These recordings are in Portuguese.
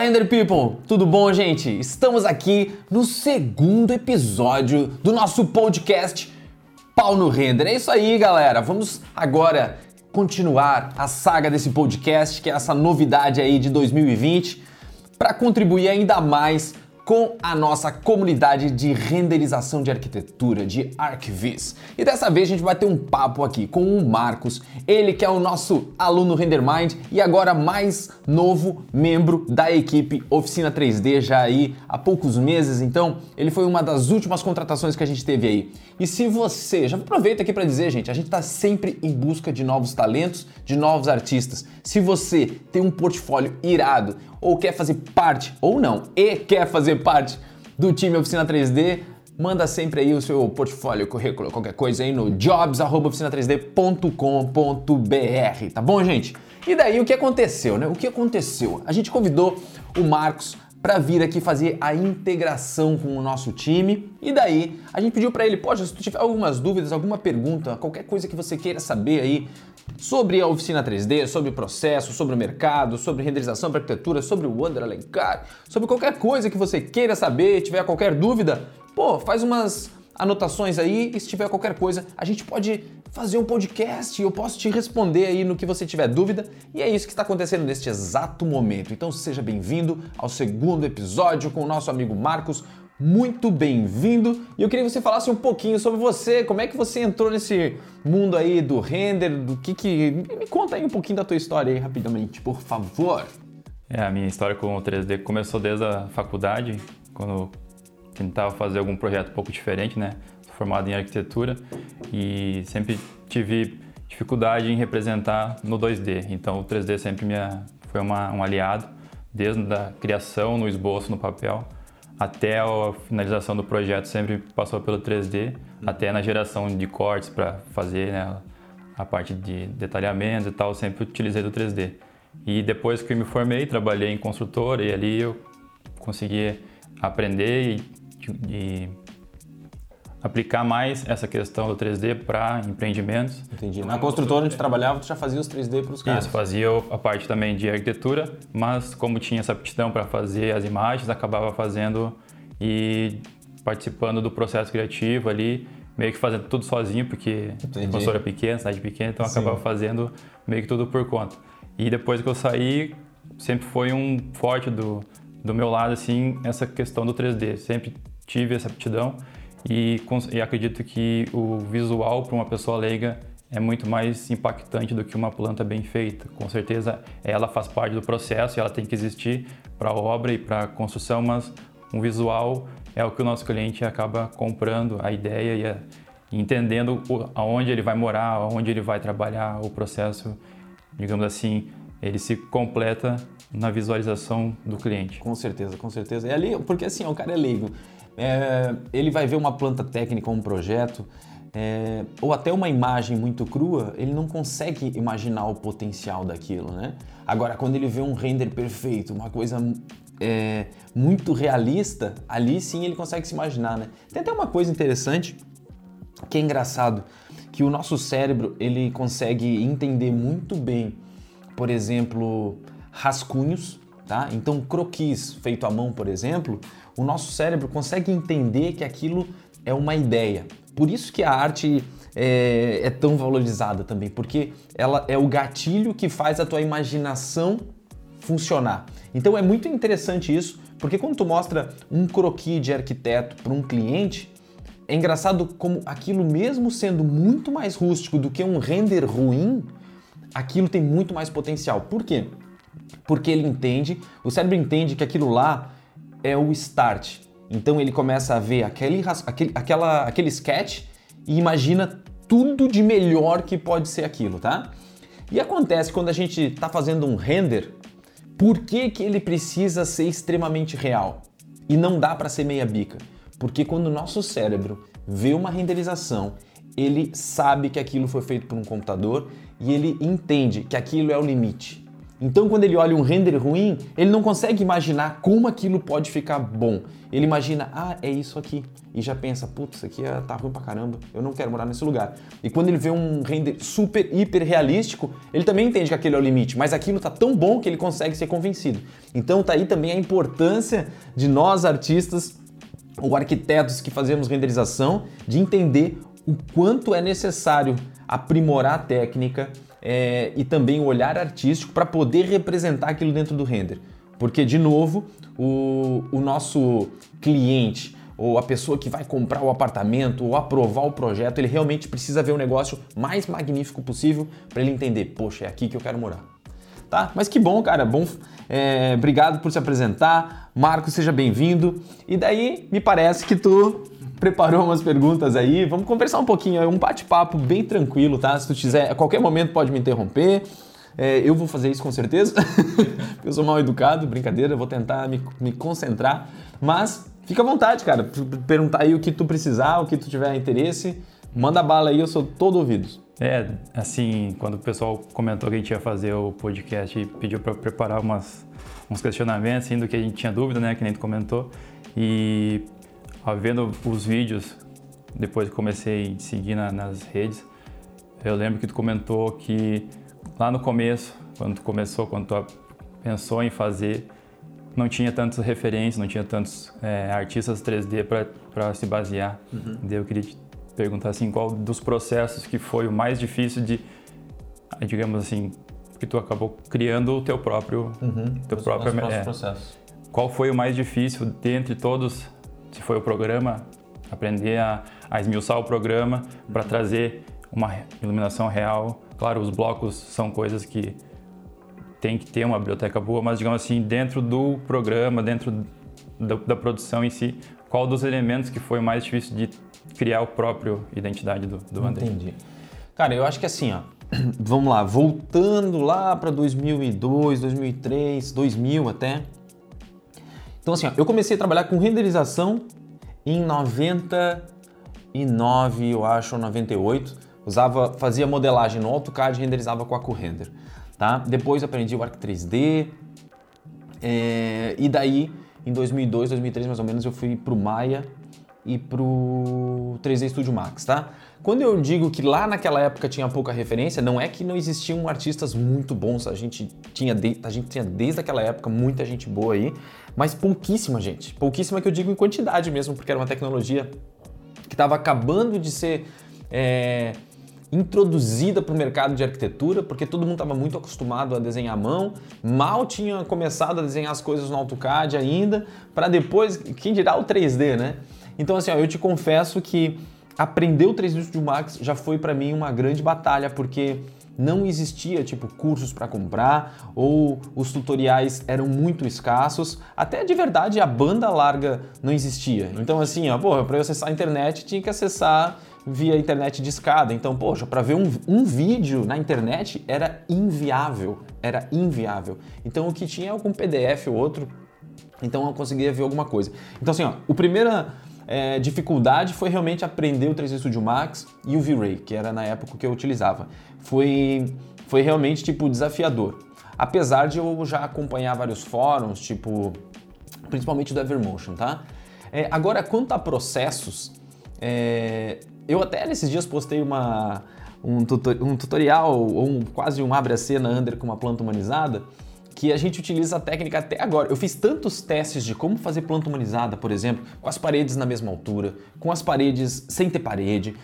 Render People, tudo bom, gente? Estamos aqui no segundo episódio do nosso podcast Pau no Render. É isso aí, galera. Vamos agora continuar a saga desse podcast, que é essa novidade aí de 2020, para contribuir ainda mais com a nossa comunidade de renderização de arquitetura, de ArcVis. E dessa vez a gente vai ter um papo aqui com o Marcos, ele que é o nosso aluno RenderMind e agora mais novo membro da equipe Oficina 3D, já aí há poucos meses, então ele foi uma das últimas contratações que a gente teve aí. E se você, já aproveita aqui para dizer, gente, a gente está sempre em busca de novos talentos, de novos artistas. Se você tem um portfólio irado, ou quer fazer parte, ou não, e quer fazer parte do time Oficina 3D, manda sempre aí o seu portfólio, currículo, qualquer coisa aí no jobs@oficina3d.com.br, tá bom, gente? E daí o que aconteceu, né? O que aconteceu? A gente convidou o Marcos para vir aqui fazer a integração com o nosso time. E daí a gente pediu para ele, poxa, se tu tiver algumas dúvidas, alguma pergunta, qualquer coisa que você queira saber aí sobre a oficina 3D, sobre o processo, sobre o mercado, sobre renderização para arquitetura, sobre o Wander Alencar, sobre qualquer coisa que você queira saber, tiver qualquer dúvida, pô, faz umas anotações aí e se tiver qualquer coisa, a gente pode fazer um podcast e eu posso te responder aí no que você tiver dúvida. E é isso que está acontecendo neste exato momento. Então seja bem-vindo ao segundo episódio com o nosso amigo Marcos. Muito bem-vindo! E eu queria que você falasse um pouquinho sobre você, como é que você entrou nesse mundo aí do render, do que que... Me conta aí um pouquinho da tua história aí rapidamente, por favor. É, a minha história com o 3D começou desde a faculdade, quando tentava fazer algum projeto um pouco diferente, né? Sou formado em arquitetura e sempre tive dificuldade em representar no 2D. Então o 3D sempre me foi uma, um aliado, desde a criação, no esboço, no papel, até a finalização do projeto sempre passou pelo 3D, até na geração de cortes para fazer né, a parte de detalhamento e tal, sempre utilizei do 3D. E depois que eu me formei, trabalhei em construtora e ali eu consegui aprender e de aplicar mais essa questão do 3D para empreendimentos. Entendi. Na construtora onde trabalhava, tu já fazia os 3D para os caras? Isso, fazia a parte também de arquitetura, mas como tinha essa aptidão para fazer as imagens, acabava fazendo e participando do processo criativo ali, meio que fazendo tudo sozinho, porque a construtora é pequena, cidade pequena, então Sim. acabava fazendo meio que tudo por conta. E depois que eu saí, sempre foi um forte do, do meu lado, assim, essa questão do 3D. Sempre tive essa aptidão e, e acredito que o visual para uma pessoa leiga é muito mais impactante do que uma planta bem feita. Com certeza ela faz parte do processo e ela tem que existir para a obra e para a construção, mas um visual é o que o nosso cliente acaba comprando a ideia e, a, entendendo aonde ele vai morar, aonde ele vai trabalhar, o processo, digamos assim, ele se completa na visualização do cliente. Com certeza, com certeza. É ali, porque assim, o cara é leigo. É, ele vai ver uma planta técnica, um projeto, é, ou até uma imagem muito crua, ele não consegue imaginar o potencial daquilo, né? Agora, quando ele vê um render perfeito, uma coisa é, muito realista, ali sim ele consegue se imaginar, né? Tem até uma coisa interessante que é engraçado, que o nosso cérebro ele consegue entender muito bem, por exemplo, rascunhos, tá? Então, croquis feito à mão, por exemplo, o nosso cérebro consegue entender que aquilo é uma ideia. Por isso que a arte é, é, tão valorizada também, porque ela é o gatilho que faz a tua imaginação funcionar. Então é muito interessante isso, porque quando tu mostra um croquis de arquiteto para um cliente, é engraçado como aquilo mesmo sendo muito mais rústico do que um render ruim, aquilo tem muito mais potencial. Por quê? Porque ele entende, o cérebro entende que aquilo lá é o start. Então ele começa a ver aquele, aquele, aquela, aquele sketch e imagina tudo de melhor que pode ser aquilo, tá? E acontece quando a gente está fazendo um render, por que, que ele precisa ser extremamente real? E não dá para ser meia bica? Porque quando o nosso cérebro vê uma renderização, ele sabe que aquilo foi feito por um computador e ele entende que aquilo é o limite. Então, quando ele olha um render ruim, ele não consegue imaginar como aquilo pode ficar bom. Ele imagina, ah, é isso aqui. E já pensa, putz, isso aqui é, tá ruim pra caramba, eu não quero morar nesse lugar. E quando ele vê um render super, hiper realístico, ele também entende que aquele é o limite, mas aquilo tá tão bom que ele consegue ser convencido. Então, tá aí também a importância de nós, artistas, ou arquitetos que fazemos renderização, de entender o quanto é necessário aprimorar a técnica é, e também o olhar artístico para poder representar aquilo dentro do render. Porque, de novo, o, o nosso cliente ou a pessoa que vai comprar o apartamento ou aprovar o projeto, ele realmente precisa ver o negócio mais magnífico possível para ele entender, poxa, é aqui que eu quero morar. Tá? Mas que bom, cara, bom. É, obrigado por se apresentar. Marco, seja bem-vindo. E daí, me parece que tu preparou umas perguntas aí. Vamos conversar um pouquinho, é um bate-papo bem tranquilo, tá? Se tu quiser, a qualquer momento pode me interromper. É, eu vou fazer isso com certeza, eu sou mal educado, brincadeira, vou tentar me, me concentrar. Mas fica à vontade, cara, perguntar aí o que tu precisar, o que tu tiver interesse. Manda bala aí, eu sou todo ouvidos. É, assim, quando o pessoal comentou que a gente ia fazer o podcast e pediu para preparar umas, uns questionamentos, assim, do que a gente tinha dúvida, né, que nem tu comentou. E vendo os vídeos, depois que comecei a seguir na, nas redes, eu lembro que tu comentou que lá no começo, quando tu começou, quando tu pensou em fazer, não tinha tantas referências, não tinha tantos é, artistas 3D para se basear. Uhum. Daí eu queria te perguntar assim, qual dos processos que foi o mais difícil de, digamos assim, que tu acabou criando o teu próprio, uhum. teu os, próprio é, processo. Qual foi o mais difícil dentre todos se foi o programa, aprender a, a esmiuçar o programa para trazer uma iluminação real. Claro, os blocos são coisas que tem que ter uma biblioteca boa, mas digamos assim, dentro do programa, dentro da, da produção em si, qual dos elementos que foi mais difícil de criar a própria identidade do, do André? Entendi. Cara, eu acho que assim, ó, vamos lá, voltando lá para 2002, 2003, 2000 até, então assim, ó, eu comecei a trabalhar com renderização em 99, eu acho, ou 98. Usava, fazia modelagem no AutoCAD e renderizava com a QRender, tá? Depois aprendi o Arc 3D é, e daí em 2002, 2003 mais ou menos eu fui pro Maya e pro 3D Studio Max, tá? Quando eu digo que lá naquela época tinha pouca referência, não é que não existiam artistas muito bons, a gente tinha, de, a gente tinha desde aquela época muita gente boa aí, mas pouquíssima gente. Pouquíssima que eu digo em quantidade mesmo, porque era uma tecnologia que estava acabando de ser é, introduzida para o mercado de arquitetura, porque todo mundo estava muito acostumado a desenhar à mão, mal tinha começado a desenhar as coisas no AutoCAD ainda, para depois, quem dirá o 3D, né? Então assim, ó, eu te confesso que aprender o 3D Studio Max já foi para mim uma grande batalha, porque não existia tipo cursos para comprar ou os tutoriais eram muito escassos. Até de verdade a banda larga não existia. Então assim, ó, porra, para eu acessar a internet tinha que acessar via internet de escada. Então, poxa, para ver um, um vídeo na internet era inviável, era inviável. Então o que tinha é algum PDF ou outro. Então eu conseguia ver alguma coisa. Então assim, ó, o primeira é, dificuldade foi realmente aprender o 3D Studio Max e o V-Ray, que era na época que eu utilizava. Foi, foi realmente tipo desafiador. Apesar de eu já acompanhar vários fóruns, tipo, principalmente do Evermotion, tá? É, agora, quanto a processos, é, eu até nesses dias postei uma, um, tutor, um tutorial ou um, quase um abre a cena under com uma planta humanizada que a gente utiliza a técnica até agora. Eu fiz tantos testes de como fazer planta humanizada, por exemplo, com as paredes na mesma altura, com as paredes sem ter parede,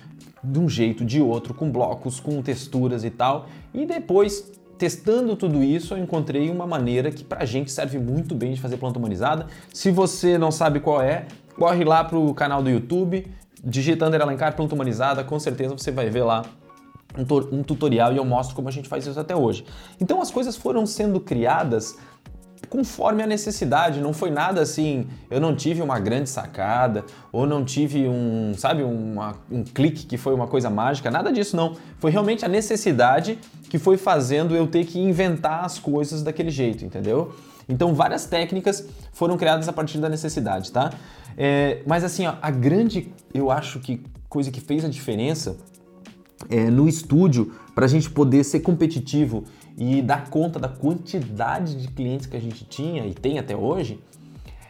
de um jeito, de outro, com blocos, com texturas e tal. E depois, testando tudo isso, eu encontrei uma maneira que pra gente serve muito bem de fazer planta humanizada. Se você não sabe qual é, corre lá pro canal do YouTube, digita Under Alencar planta humanizada, com certeza você vai ver lá um, tutorial e eu mostro como a gente faz isso até hoje. Então as coisas foram sendo criadas conforme a necessidade, não foi nada assim, eu não tive uma grande sacada, ou não tive um, sabe, uma, um clique que foi uma coisa mágica, nada disso não. Foi realmente a necessidade que foi fazendo eu ter que inventar as coisas daquele jeito, entendeu? Então várias técnicas foram criadas a partir da necessidade, tá? É, mas assim, ó, a grande, eu acho que coisa que fez a diferença é, no estúdio para a gente poder ser competitivo e dar conta da quantidade de clientes que a gente tinha e tem até hoje,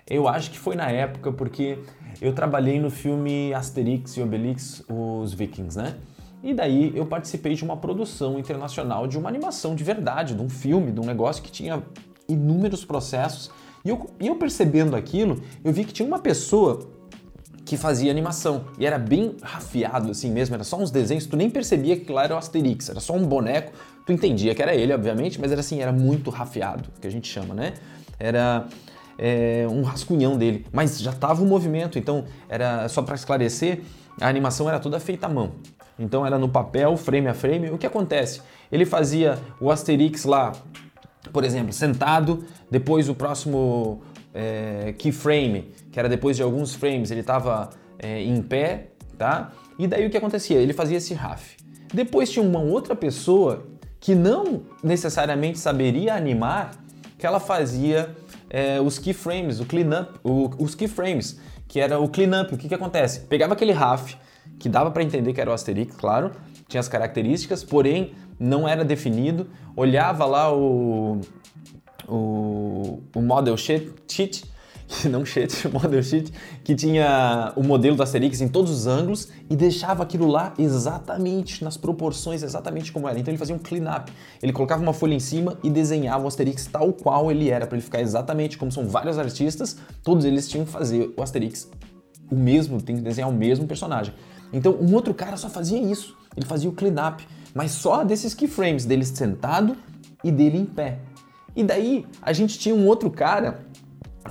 eu acho que foi na época porque eu trabalhei no filme Asterix e Obelix, os Vikings, né? E daí eu participei de uma produção internacional de uma animação de verdade, de um filme, de um negócio que tinha inúmeros processos. E eu, e eu percebendo aquilo, eu vi que tinha uma pessoa que fazia animação. E era bem rafiado assim mesmo, era só uns desenhos, tu nem percebia que lá era o Asterix, era só um boneco, tu entendia que era ele, obviamente, mas era assim, era muito rafiado, que a gente chama, né? Era é, um rascunhão dele, mas já tava o movimento, então era só para esclarecer, a animação era toda feita à mão. Então era no papel, frame a frame. O que acontece? Ele fazia o Asterix lá, por exemplo, sentado, depois o próximo é, keyframe, que era depois de alguns frames, ele estava é, em pé, tá? E daí o que acontecia? Ele fazia esse RAF. Depois tinha uma outra pessoa que não necessariamente saberia animar, que ela fazia é, os keyframes, o cleanup, os keyframes, que era o cleanup. O que, que acontece? Pegava aquele RAF, que dava para entender que era o Asterix, claro, tinha as características, porém não era definido. Olhava lá o, o, o model sheet, não sheet, model sheet, que tinha o modelo do Asterix em todos os ângulos e deixava aquilo lá exatamente nas proporções, exatamente como era. Então ele fazia um clean-up. Ele colocava uma folha em cima e desenhava o Asterix tal qual ele era, para ele ficar exatamente como são vários artistas, todos eles tinham que fazer o Asterix o mesmo, tem que desenhar o mesmo personagem. Então um outro cara só fazia isso. Ele fazia o clean-up, mas só desses keyframes, dele sentado e dele em pé. E daí a gente tinha um outro cara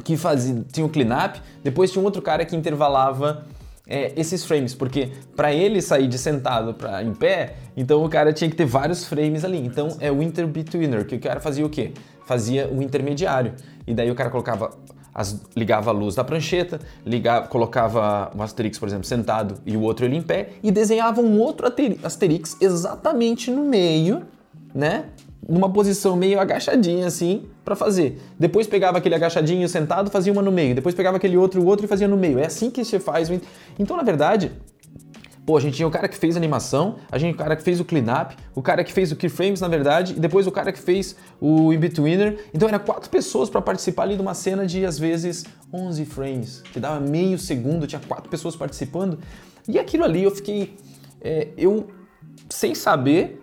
que fazia, tinha o clean-up, depois tinha um outro cara que intervalava é, esses frames, porque para ele sair de sentado para em pé, então o cara tinha que ter vários frames ali. Então é o inter-betweener, que o cara fazia o quê? Fazia o intermediário. E daí o cara colocava as, ligava a luz da prancheta, ligava, colocava um Asterix, por exemplo, sentado e o outro ele em pé, e desenhava um outro Asterix exatamente no meio, né? Numa posição meio agachadinha assim, para fazer. Depois pegava aquele agachadinho sentado, fazia uma no meio. Depois pegava aquele outro, o outro e fazia no meio. É assim que se faz. Então, na verdade, Pô, a gente tinha o cara que fez animação, a gente o cara que fez o cleanup, o cara que fez o keyframes, na verdade, e depois o cara que fez o in-betweener. Então era quatro pessoas para participar ali de uma cena de às vezes 11 frames, que dava meio segundo, tinha quatro pessoas participando. E aquilo ali eu fiquei é, eu sem saber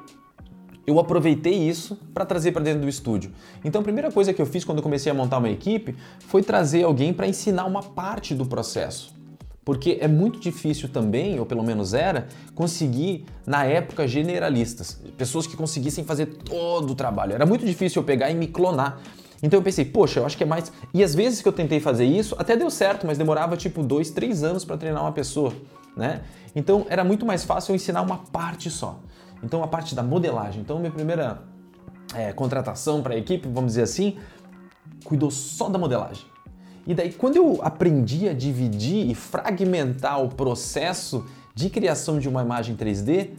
eu aproveitei isso para trazer para dentro do estúdio. Então a primeira coisa que eu fiz quando comecei a montar uma equipe foi trazer alguém para ensinar uma parte do processo. Porque é muito difícil também, ou pelo menos era, conseguir, na época, generalistas. Pessoas que conseguissem fazer todo o trabalho. Era muito difícil eu pegar e me clonar. Então eu pensei, poxa, eu acho que é mais. E às vezes que eu tentei fazer isso, até deu certo, mas demorava tipo dois, três anos para treinar uma pessoa, né? Então era muito mais fácil eu ensinar uma parte só. Então a parte da modelagem. Então minha primeira é, contratação para a equipe, vamos dizer assim, cuidou só da modelagem. E daí, quando eu aprendi a dividir e fragmentar o processo de criação de uma imagem 3D,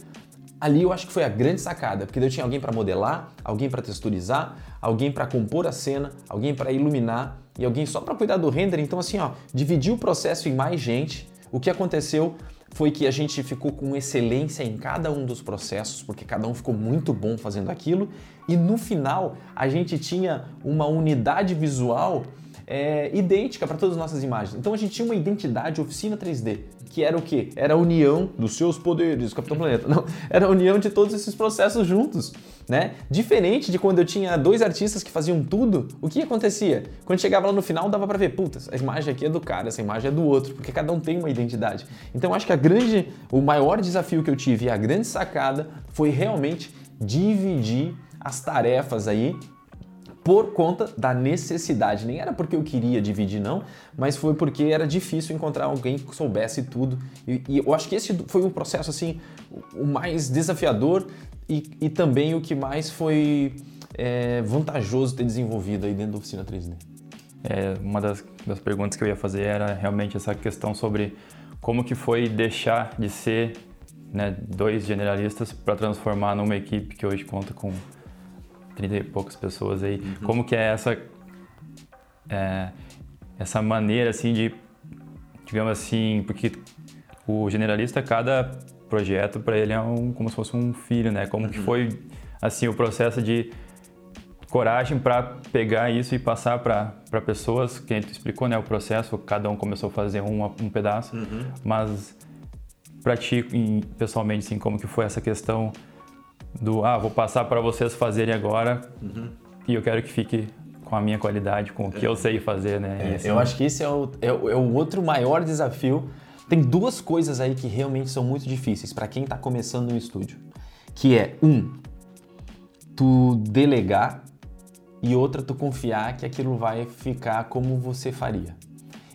ali eu acho que foi a grande sacada, porque eu tinha alguém para modelar, alguém para texturizar, alguém para compor a cena, alguém para iluminar e alguém só para cuidar do render. Então, assim, ó, dividi o processo em mais gente. O que aconteceu foi que a gente ficou com excelência em cada um dos processos, porque cada um ficou muito bom fazendo aquilo, e no final a gente tinha uma unidade visual é, idêntica para todas as nossas imagens. Então a gente tinha uma identidade oficina 3D, que era o quê? Era a união dos seus poderes, Capitão Planeta. Não, era a união de todos esses processos juntos, né? Diferente de quando eu tinha dois artistas que faziam tudo, o que acontecia? Quando chegava lá no final, dava para ver, puta, a imagem aqui é do cara, essa imagem é do outro, porque cada um tem uma identidade. Então acho que a grande, o maior desafio que eu tive e a grande sacada foi realmente dividir as tarefas aí por conta da necessidade. Nem era porque eu queria dividir, não, mas foi porque era difícil encontrar alguém que soubesse tudo. E, e eu acho que esse foi um processo assim o mais desafiador e, e também o que mais foi é, vantajoso ter desenvolvido aí dentro da oficina 3D. É, uma das, das perguntas que eu ia fazer era realmente essa questão sobre como que foi deixar de ser né, dois generalistas para transformar numa equipe que hoje conta com 30 e poucas pessoas aí. Uhum. Como que é essa é, essa maneira assim de digamos assim, porque o generalista cada projeto para ele é um, como se fosse um filho, né? Como uhum. que foi assim o processo de coragem para pegar isso e passar para pessoas, que a gente explicou né, o processo, cada um começou a fazer um, um pedaço, uhum. mas para ti, pessoalmente, assim, como que foi essa questão do, ah, vou passar para vocês fazerem agora uhum. e eu quero que fique com a minha qualidade, com o que é. eu sei fazer, né? É, assim, eu acho que esse é o, é, é o outro maior desafio. Tem duas coisas aí que realmente são muito difíceis para quem está começando no estúdio, que é um, tu delegar e outra tu confiar que aquilo vai ficar como você faria.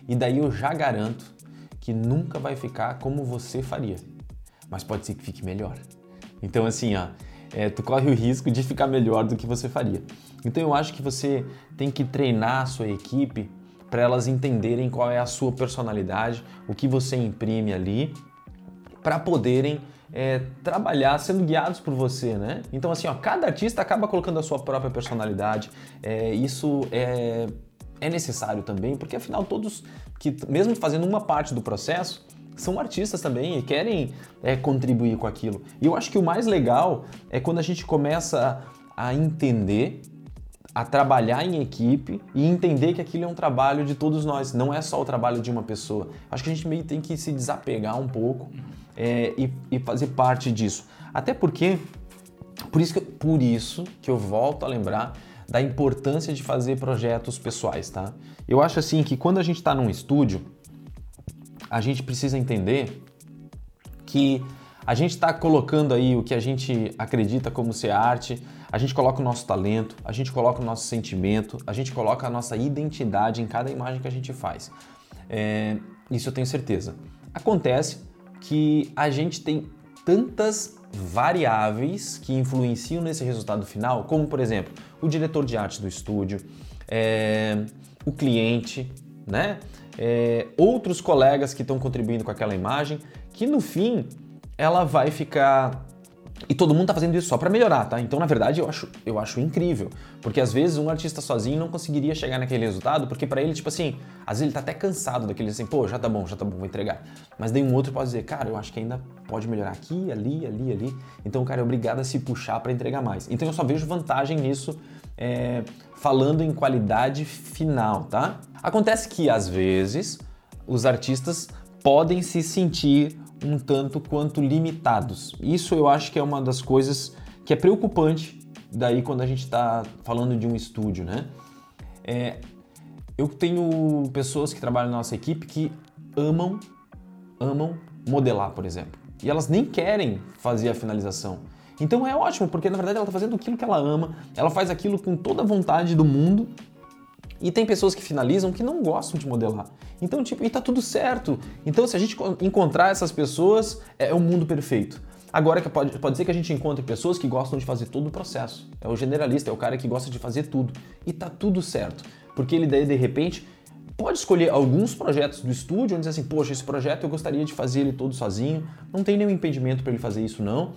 E daí eu já garanto que nunca vai ficar como você faria, mas pode ser que fique melhor. Então assim, ó, é, tu corre o risco de ficar melhor do que você faria. Então eu acho que você tem que treinar a sua equipe para elas entenderem qual é a sua personalidade, o que você imprime ali, para poderem é, trabalhar sendo guiados por você, né? Então assim, ó, cada artista acaba colocando a sua própria personalidade. É, isso é, é necessário também, porque afinal todos que mesmo fazendo uma parte do processo são artistas também e querem é, contribuir com aquilo. E eu acho que o mais legal é quando a gente começa a entender a trabalhar em equipe e entender que aquilo é um trabalho de todos nós, não é só o trabalho de uma pessoa. Acho que a gente meio tem que se desapegar um pouco é, e, e, fazer parte disso. Até porque, por isso, que, por isso que eu volto a lembrar da importância de fazer projetos pessoais, tá? Eu acho assim que quando a gente está num estúdio, a gente precisa entender que a gente está colocando aí o que a gente acredita como ser arte, a gente coloca o nosso talento, a gente coloca o nosso sentimento, a gente coloca a nossa identidade em cada imagem que a gente faz. É, isso eu tenho certeza. Acontece que a gente tem tantas variáveis que influenciam nesse resultado final, como por exemplo o diretor de arte do estúdio, é, o cliente, né? É, outros colegas que estão contribuindo com aquela imagem, que no fim ela vai ficar e todo mundo tá fazendo isso só para melhorar, tá? Então, na verdade, eu acho, eu acho incrível. Porque às vezes um artista sozinho não conseguiria chegar naquele resultado, porque para ele, tipo assim, às vezes ele tá até cansado daquele assim, pô, já tá bom, já tá bom, vou entregar. Mas daí um outro pode dizer, cara, eu acho que ainda pode melhorar aqui, ali, ali, ali. Então, cara, é obrigado a se puxar para entregar mais. Então eu só vejo vantagem nisso, é, falando em qualidade final, tá? Acontece que às vezes os artistas podem se sentir um tanto quanto limitados. Isso eu acho que é uma das coisas que é preocupante daí quando a gente está falando de um estúdio, né? É, eu tenho pessoas que trabalham na nossa equipe que amam, amam modelar, por exemplo. E elas nem querem fazer a finalização. Então é ótimo, porque na verdade ela está fazendo aquilo que ela ama, ela faz aquilo com toda a vontade do mundo e tem pessoas que finalizam que não gostam de modelar. Então, tipo, e tá tudo certo. Então, se a gente encontrar essas pessoas, é, é o mundo perfeito. Agora, pode, pode ser que a gente encontre pessoas que gostam de fazer todo o processo. É o generalista, é o cara que gosta de fazer tudo. E tá tudo certo. Porque ele daí, de repente, pode escolher alguns projetos do estúdio onde diz assim, poxa, esse projeto eu gostaria de fazer ele todo sozinho. Não tem nenhum impedimento para ele fazer isso, não.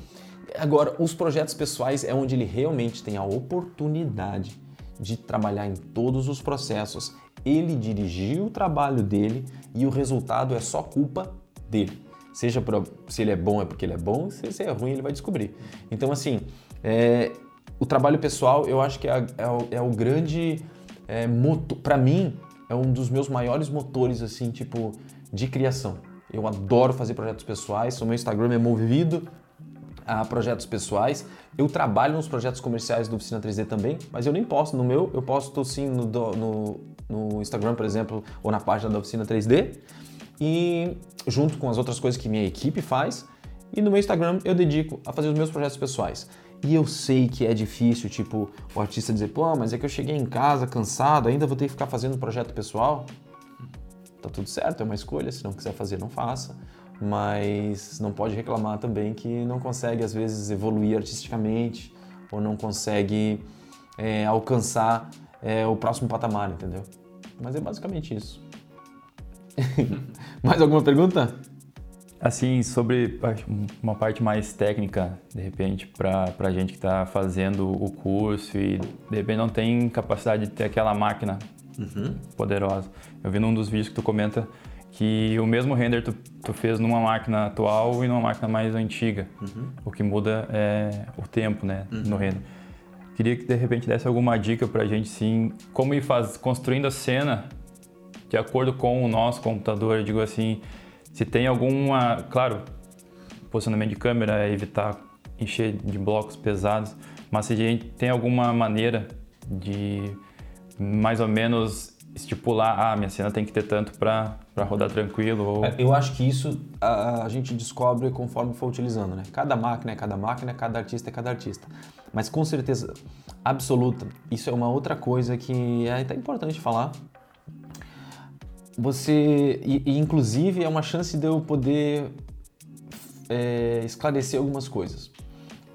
Agora, os projetos pessoais é onde ele realmente tem a oportunidade de trabalhar em todos os processos. Ele dirigiu o trabalho dele e o resultado é só culpa dele. Seja pra, se ele é bom é porque ele é bom, se ele é ruim ele vai descobrir. Então, assim, é, o trabalho pessoal eu acho que é, é, o, é o, grande é, motor. Para mim, é um dos meus maiores motores, assim, tipo, de criação. Eu adoro fazer projetos pessoais, o meu Instagram é movido a projetos pessoais. Eu trabalho nos projetos comerciais do Oficina 3D também, mas eu nem posto no meu, eu posto sim no, no, no Instagram, por exemplo, ou na página da Oficina 3D, e junto com as outras coisas que minha equipe faz. E no meu Instagram eu dedico a fazer os meus projetos pessoais. E eu sei que é difícil, tipo, o artista dizer, pô, mas é que eu cheguei em casa cansado, ainda vou ter que ficar fazendo um projeto pessoal. Tá tudo certo, é uma escolha, se não quiser fazer, não faça mas não pode reclamar também que não consegue às vezes evoluir artisticamente ou não consegue é, alcançar é, o próximo patamar, entendeu? Mas é basicamente isso. mais alguma pergunta? Assim, sobre uma parte mais técnica, de repente, para a gente que está fazendo o curso e de repente não tem capacidade de ter aquela máquina uhum. poderosa. Eu vi num dos vídeos que tu comenta que o mesmo render tu, tu fez numa máquina atual e numa máquina mais antiga. Uhum. O que muda é o tempo, né, uhum. no render. queria que de repente desse alguma dica para a gente, sim, como ir faz, construindo a cena de acordo com o nosso computador. Eu digo assim, se tem alguma, claro, posicionamento de câmera, evitar encher de blocos pesados, mas se a gente tem alguma maneira de mais ou menos estipular, ah, minha cena tem que ter tanto para rodar tranquilo. Ou... É, eu acho que isso a, a, gente descobre conforme for utilizando, né? Cada máquina é cada máquina, cada artista é cada artista. Mas com certeza absoluta, isso é uma outra coisa que é até importante falar. Você, e, e inclusive é uma chance de eu poder é, esclarecer algumas coisas.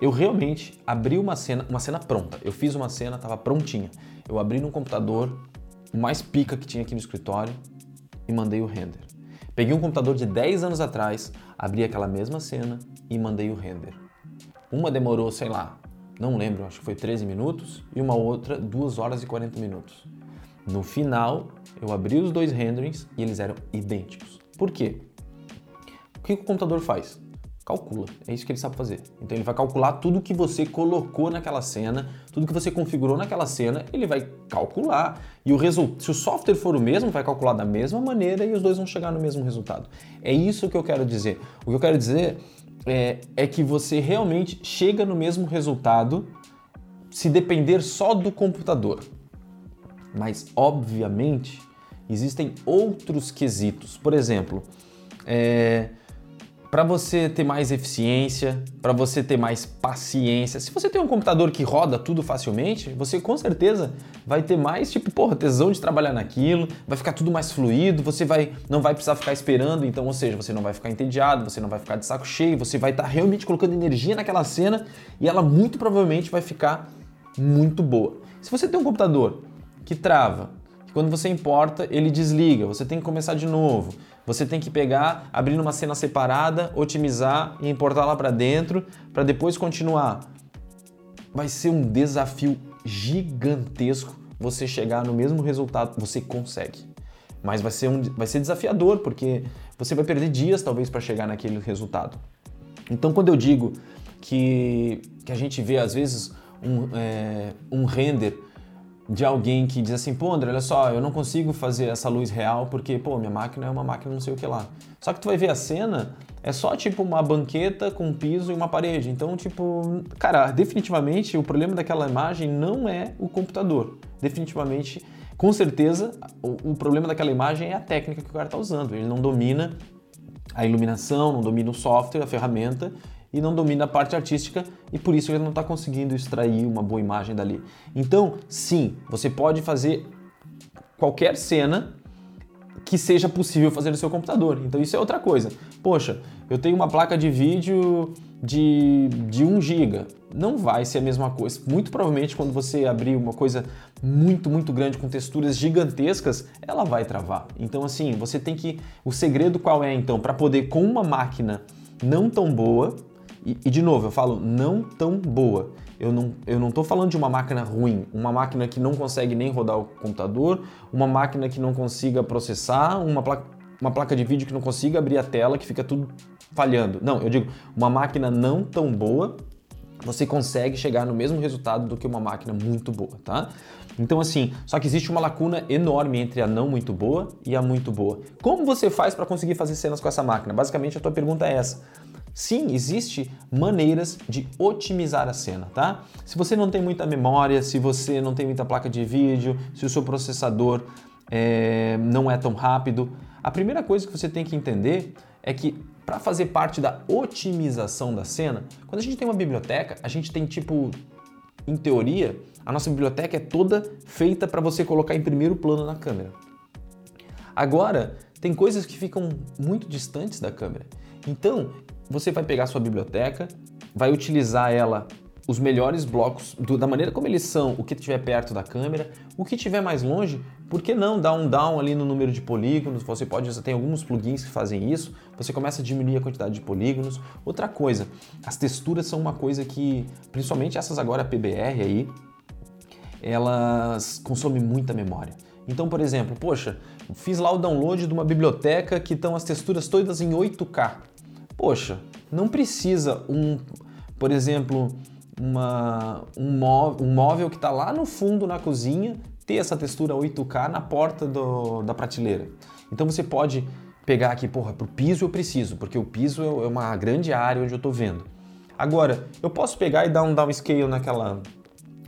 Eu realmente abri uma cena, uma cena pronta. Eu fiz uma cena, estava prontinha. Eu abri no computador, o mais pica que tinha aqui no escritório, e mandei o render. Peguei um computador de 10 anos atrás, abri aquela mesma cena e mandei o render. Uma demorou, sei lá, não lembro, acho que foi 13 minutos, e uma outra 2 horas e 40 minutos. No final, eu abri os dois renderings e eles eram idênticos. Por quê? O que o computador faz? Calcula. É isso que ele sabe fazer. Então ele vai calcular tudo que você colocou naquela cena, tudo que você configurou naquela cena, ele vai calcular. E o resultado, se o software for o mesmo, vai calcular da mesma maneira e os dois vão chegar no mesmo resultado. É isso que eu quero dizer. O que eu quero dizer é, é que você realmente chega no mesmo resultado se depender só do computador. Mas, obviamente, existem outros quesitos. Por exemplo, é, para você ter mais eficiência, para você ter mais paciência. Se você tem um computador que roda tudo facilmente, você com certeza vai ter mais tipo, porra, tesão de trabalhar naquilo, vai ficar tudo mais fluido, você vai não vai precisar ficar esperando, então, ou seja, você não vai ficar entediado, você não vai ficar de saco cheio, você vai estar tá realmente colocando energia naquela cena e ela muito provavelmente vai ficar muito boa. Se você tem um computador que trava, quando você importa, ele desliga, você tem que começar de novo você tem que pegar, abrir uma cena separada, otimizar e importar lá para dentro para depois continuar. Vai ser um desafio gigantesco você chegar no mesmo resultado. Você consegue, mas vai ser, um, vai ser desafiador porque você vai perder dias talvez para chegar naquele resultado. Então, quando eu digo que, que a gente vê às vezes um, é, um render de alguém que diz assim, pô, André, olha só, eu não consigo fazer essa luz real porque, pô, minha máquina é uma máquina não sei o que lá. Só que tu vai ver a cena, é só tipo uma banqueta com um piso e uma parede. Então, tipo, cara, definitivamente o problema daquela imagem não é o computador. Definitivamente, com certeza, o, o problema daquela imagem é a técnica que o cara está usando. Ele não domina a iluminação, não domina o software, a ferramenta e não domina a parte artística e por isso ele não está conseguindo extrair uma boa imagem dali. Então, sim, você pode fazer qualquer cena que seja possível fazer no seu computador. Então isso é outra coisa. Poxa, eu tenho uma placa de vídeo de, de 1 GB. Não vai ser a mesma coisa. Muito provavelmente quando você abrir uma coisa muito, muito grande com texturas gigantescas, ela vai travar. Então assim, você tem que... O segredo qual é então? Para poder com uma máquina não tão boa, e, e, de novo, eu falo não tão boa. Eu não, eu não tô falando de uma máquina ruim, uma máquina que não consegue nem rodar o computador, uma máquina que não consiga processar, uma placa, uma placa de vídeo que não consiga abrir a tela, que fica tudo falhando. Não, eu digo uma máquina não tão boa, você consegue chegar no mesmo resultado do que uma máquina muito boa, tá? Então assim, só que existe uma lacuna enorme entre a não muito boa e a muito boa. Como você faz para conseguir fazer cenas com essa máquina? Basicamente a tua pergunta é essa. Sim, existe maneiras de otimizar a cena, tá? Se você não tem muita memória, se você não tem muita placa de vídeo, se o seu processador é, não é tão rápido, a primeira coisa que você tem que entender é que para fazer parte da otimização da cena, quando a gente tem uma biblioteca, a gente tem tipo, em teoria, a nossa biblioteca é toda feita para você colocar em primeiro plano na câmera. Agora, tem coisas que ficam muito distantes da câmera. Então, você vai pegar sua biblioteca, vai utilizar ela os melhores blocos do, da maneira como eles são, o que estiver perto da câmera, o que estiver mais longe, por que não dar um down ali no número de polígonos? Você pode, você tem alguns plugins que fazem isso, você começa a diminuir a quantidade de polígonos. Outra coisa, as texturas são uma coisa que, principalmente essas agora PBR aí, elas consomem muita memória. Então, por exemplo, poxa, fiz lá o download de uma biblioteca que estão as texturas todas em 8K. Poxa, não precisa um, por exemplo, uma, um, móvel, um móvel que está lá no fundo na cozinha ter essa textura 8K na porta do, da prateleira. Então você pode pegar aqui, porra, para o piso eu preciso, porque o piso é uma grande área onde eu estou vendo. Agora, eu posso pegar e dar um downscale naquela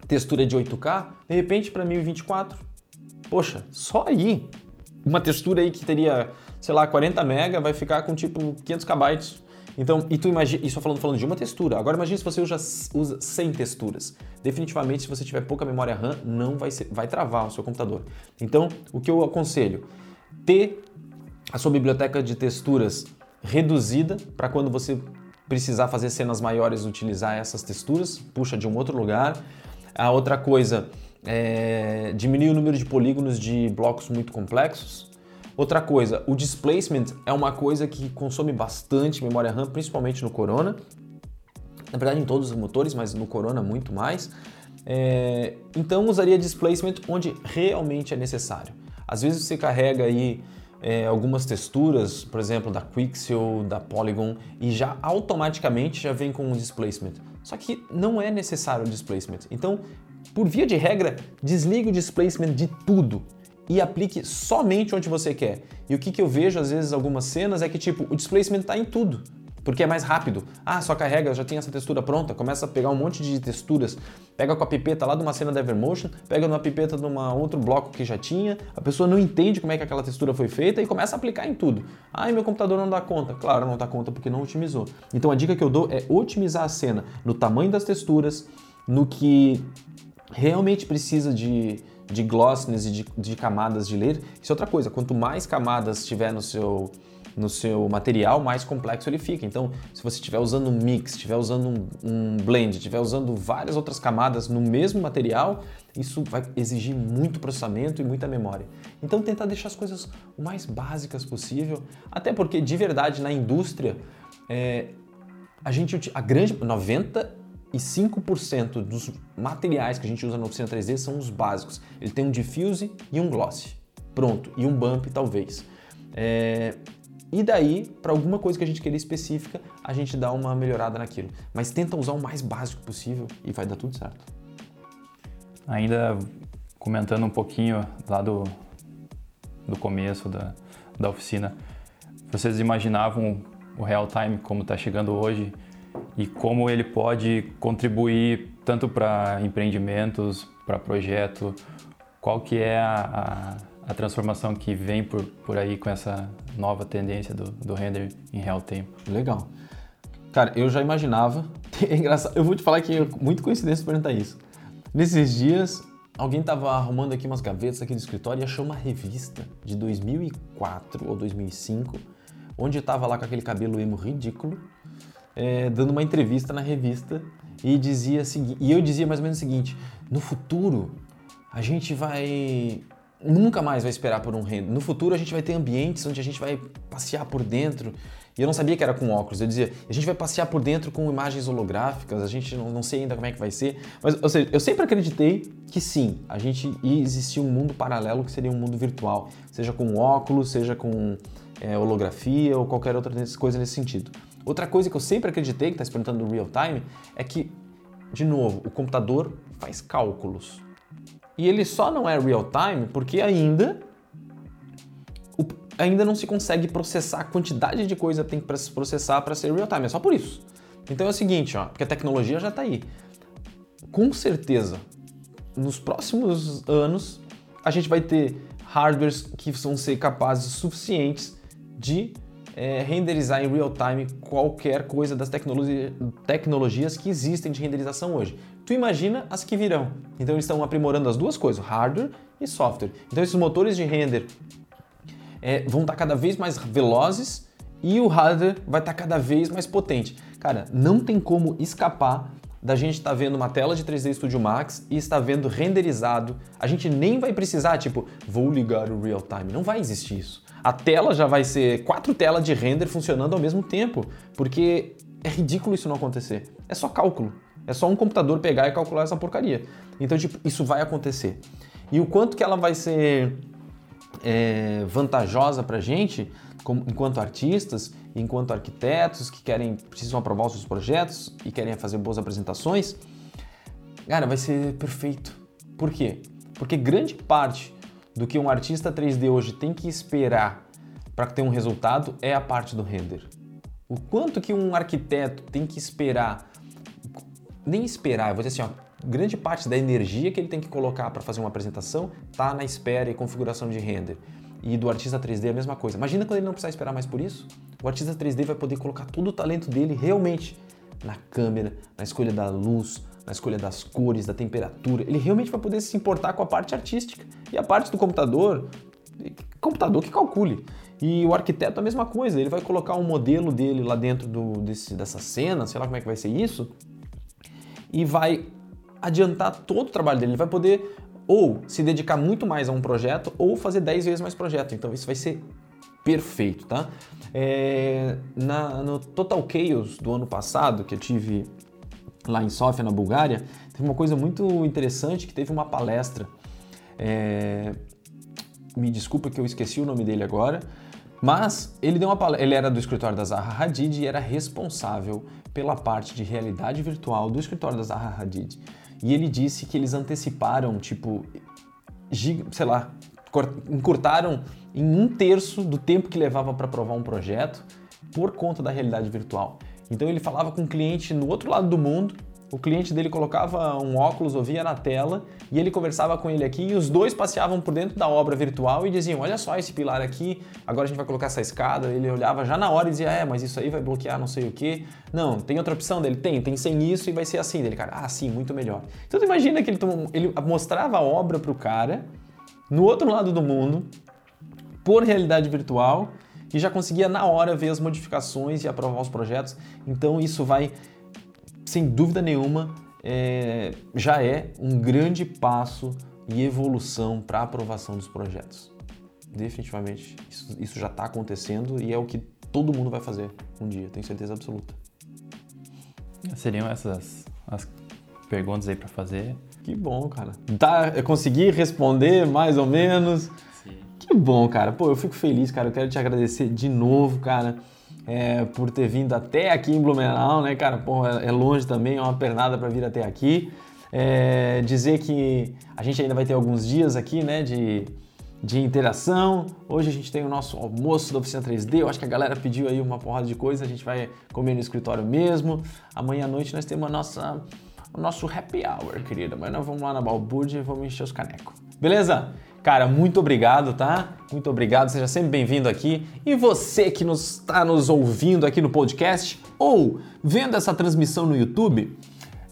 textura de 8K, de repente para 1024. Poxa, só aí, uma textura aí que teria, sei lá, 40 mega vai ficar com tipo 500 KB. Então, e tu imagina, isso falando, falando de uma textura. Agora imagine se você usa, usa 100 texturas. Definitivamente, se você tiver pouca memória RAM, não vai, ser, vai travar o seu computador. Então, o que eu aconselho? Ter a sua biblioteca de texturas reduzida para quando você precisar fazer cenas maiores utilizar essas texturas, puxa de um outro lugar. A outra coisa é diminuir o número de polígonos de blocos muito complexos. Outra coisa, o displacement é uma coisa que consome bastante memória RAM, principalmente no Corona. Na verdade, em todos os motores, mas no Corona muito mais. É, então, usaria displacement onde realmente é necessário. Às vezes você carrega aí é, algumas texturas, por exemplo, da Quixel, da Polygon, e já automaticamente já vem com um displacement. Só que não é necessário o displacement. Então, por via de regra, desligue o displacement de tudo e aplique somente onde você quer. E o que, que eu vejo às vezes algumas cenas é que tipo, o displacement está em tudo porque é mais rápido. Ah, só carrega, já tem essa textura pronta, começa a pegar um monte de texturas, pega com a pipeta lá de uma cena da Evermotion, pega numa pipeta de um outro bloco que já tinha, a pessoa não entende como é que aquela textura foi feita e começa a aplicar em tudo. Ah, meu computador não dá conta. Claro, não dá conta porque não otimizou. Então a dica que eu dou é otimizar a cena no tamanho das texturas, no que realmente precisa de, de glossiness e de, de camadas de ler. Isso é outra coisa, quanto mais camadas tiver no seu no seu material, mais complexo ele fica. Então, se você estiver usando um mix, estiver usando um, um blend, estiver usando várias outras camadas no mesmo material, isso vai exigir muito processamento e muita memória. Então, tentar deixar as coisas o mais básicas possível, até porque de verdade na indústria é, a gente a grande 95% dos materiais que a gente usa na oficina 3D são os básicos. Ele tem um diffuse e um gloss. Pronto, e um bump talvez. É, e daí, para alguma coisa que a gente queira específica, a gente dá uma melhorada naquilo. Mas tenta usar o mais básico possível e vai dar tudo certo. Ainda comentando um pouquinho lá do, do começo da, da oficina, vocês imaginavam o real time como está chegando hoje e como ele pode contribuir tanto para empreendimentos, para projeto, qual que é a, a a transformação que vem por, por aí com essa nova tendência do, do render em real time. Legal. Cara, eu já imaginava. É engraçado. Eu vou te falar que é muito coincidência perguntar isso. Nesses dias, alguém estava arrumando aqui umas gavetas aqui do escritório e achou uma revista de 2004 ou 2005, onde estava lá com aquele cabelo emo ridículo, é, dando uma entrevista na revista e dizia e eu dizia mais ou menos o seguinte: no futuro a gente vai nunca mais vai esperar por um render. No futuro a gente vai ter ambientes onde a gente vai passear por dentro. E eu não sabia que era com óculos. Eu dizia, a gente vai passear por dentro com imagens holográficas, a gente não, não sei ainda como é que vai ser. Mas, ou seja, eu sempre acreditei que sim, a gente ia existir um mundo paralelo que seria um mundo virtual. Seja com óculos, seja com é, holografia ou qualquer outra coisa nesse sentido. Outra coisa que eu sempre acreditei, que está se perguntando do real time, é que, de novo, o computador faz cálculos. E ele só não é real time porque ainda o, ainda não se consegue processar a quantidade de coisa que tem para se processar para ser real time. É só por isso. Então é o seguinte, ó, porque a tecnologia já está aí. Com certeza, nos próximos anos, a gente vai ter hardwares que vão ser capazes suficientes de é, renderizar em real time qualquer coisa das tecnologia, tecnologias que existem de renderização hoje. Tu imagina as que virão. Então eles estão aprimorando as duas coisas, hardware e software. Então esses motores de render é, vão estar cada vez mais velozes e o hardware vai estar cada vez mais potente. Cara, não tem como escapar da gente estar tá vendo uma tela de 3D Studio Max e estar vendo renderizado. A gente nem vai precisar, tipo, vou ligar o real time. Não vai existir isso a tela já vai ser quatro telas de render funcionando ao mesmo tempo, porque é ridículo isso não acontecer. É só cálculo. É só um computador pegar e calcular essa porcaria. Então, tipo, isso vai acontecer. E o quanto que ela vai ser é, vantajosa para gente, como, enquanto artistas, enquanto arquitetos que querem precisam aprovar os seus projetos e querem fazer boas apresentações, cara, vai ser perfeito. Por quê? Porque grande parte do que um artista 3D hoje tem que esperar para ter um resultado é a parte do render. O quanto que um arquiteto tem que esperar, nem esperar, eu vou dizer assim, ó, grande parte da energia que ele tem que colocar para fazer uma apresentação está na espera e configuração de render. E do artista 3D é a mesma coisa. Imagina quando ele não precisar esperar mais por isso. O artista 3D vai poder colocar todo o talento dele realmente na câmera, na escolha da luz, na escolha das cores, da temperatura. Ele realmente vai poder se importar com a parte artística. E a parte do computador, computador que calcule. E o arquiteto a mesma coisa, ele vai colocar um modelo dele lá dentro do, desse, dessa cena, sei lá como é que vai ser isso, e vai adiantar todo o trabalho dele. Ele vai poder ou se dedicar muito mais a um projeto ou fazer 10 vezes mais projeto. Então isso vai ser perfeito, tá? É, na, no Total Chaos do ano passado, que eu tive lá em Sofia, na Bulgária, teve uma coisa muito interessante que teve uma palestra. É, me desculpa que eu esqueci o nome dele agora, mas ele deu uma palestra, ele era do escritório da Zaha Hadid e era responsável pela parte de realidade virtual do escritório da Zaha Hadid. E ele disse que eles anteciparam, tipo, sei lá, encurtaram em um terço do tempo que levava para aprovar um projeto por conta da realidade virtual. Então ele falava com um cliente no outro lado do mundo, o cliente dele colocava um óculos, ouvia na tela e ele conversava com ele aqui e os dois passeavam por dentro da obra virtual e diziam: Olha só esse pilar aqui, agora a gente vai colocar essa escada. Ele olhava já na hora e dizia: É, mas isso aí vai bloquear não sei o que. Não, tem outra opção dele? Tem, tem sem isso e vai ser assim. Dele, cara, ah, sim, muito melhor. Então tu imagina que ele, ele mostrava a obra pro cara no outro lado do mundo, por realidade virtual e já conseguia na hora ver as modificações e aprovar os projetos. Então isso vai sem dúvida nenhuma, é, já é um grande passo e evolução para a aprovação dos projetos. Definitivamente, isso, isso já está acontecendo e é o que todo mundo vai fazer um dia, tenho certeza absoluta. Seriam essas as perguntas aí para fazer? Que bom, cara. Tá, eu consegui responder mais ou menos. Que bom, cara. Pô, eu fico feliz, cara. Eu quero te agradecer de novo, cara é, por ter vindo até aqui em Blumenau, né, cara? Pô, é, é longe também, é uma pernada para vir até aqui. É, dizer que a gente ainda vai ter alguns dias aqui, né, de, de interação. Hoje a gente tem o nosso almoço da Oficina 3D. Eu acho que a galera pediu aí uma porrada de coisa. A gente vai comer no escritório mesmo. Amanhã à noite nós temos a nossa, o nosso happy hour, querida. Mas nós vamos lá na Balbúrdia e vamos encher os canecos. Beleza? Cara, muito obrigado, tá? Muito obrigado, seja sempre bem-vindo aqui. E você que está nos ouvindo aqui no podcast ou vendo essa transmissão no YouTube,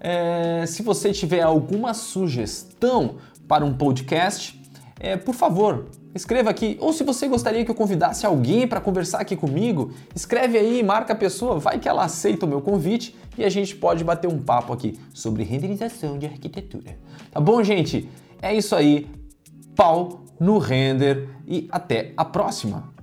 é, se você tiver alguma sugestão para um podcast, é, por favor, escreva aqui. Ou se você gostaria que eu convidasse alguém para conversar aqui comigo, escreve aí, marca a pessoa, vai que ela aceita o meu convite e a gente pode bater um papo aqui sobre renderização de arquitetura. Tá bom, gente? É isso aí pau no render e até a próxima!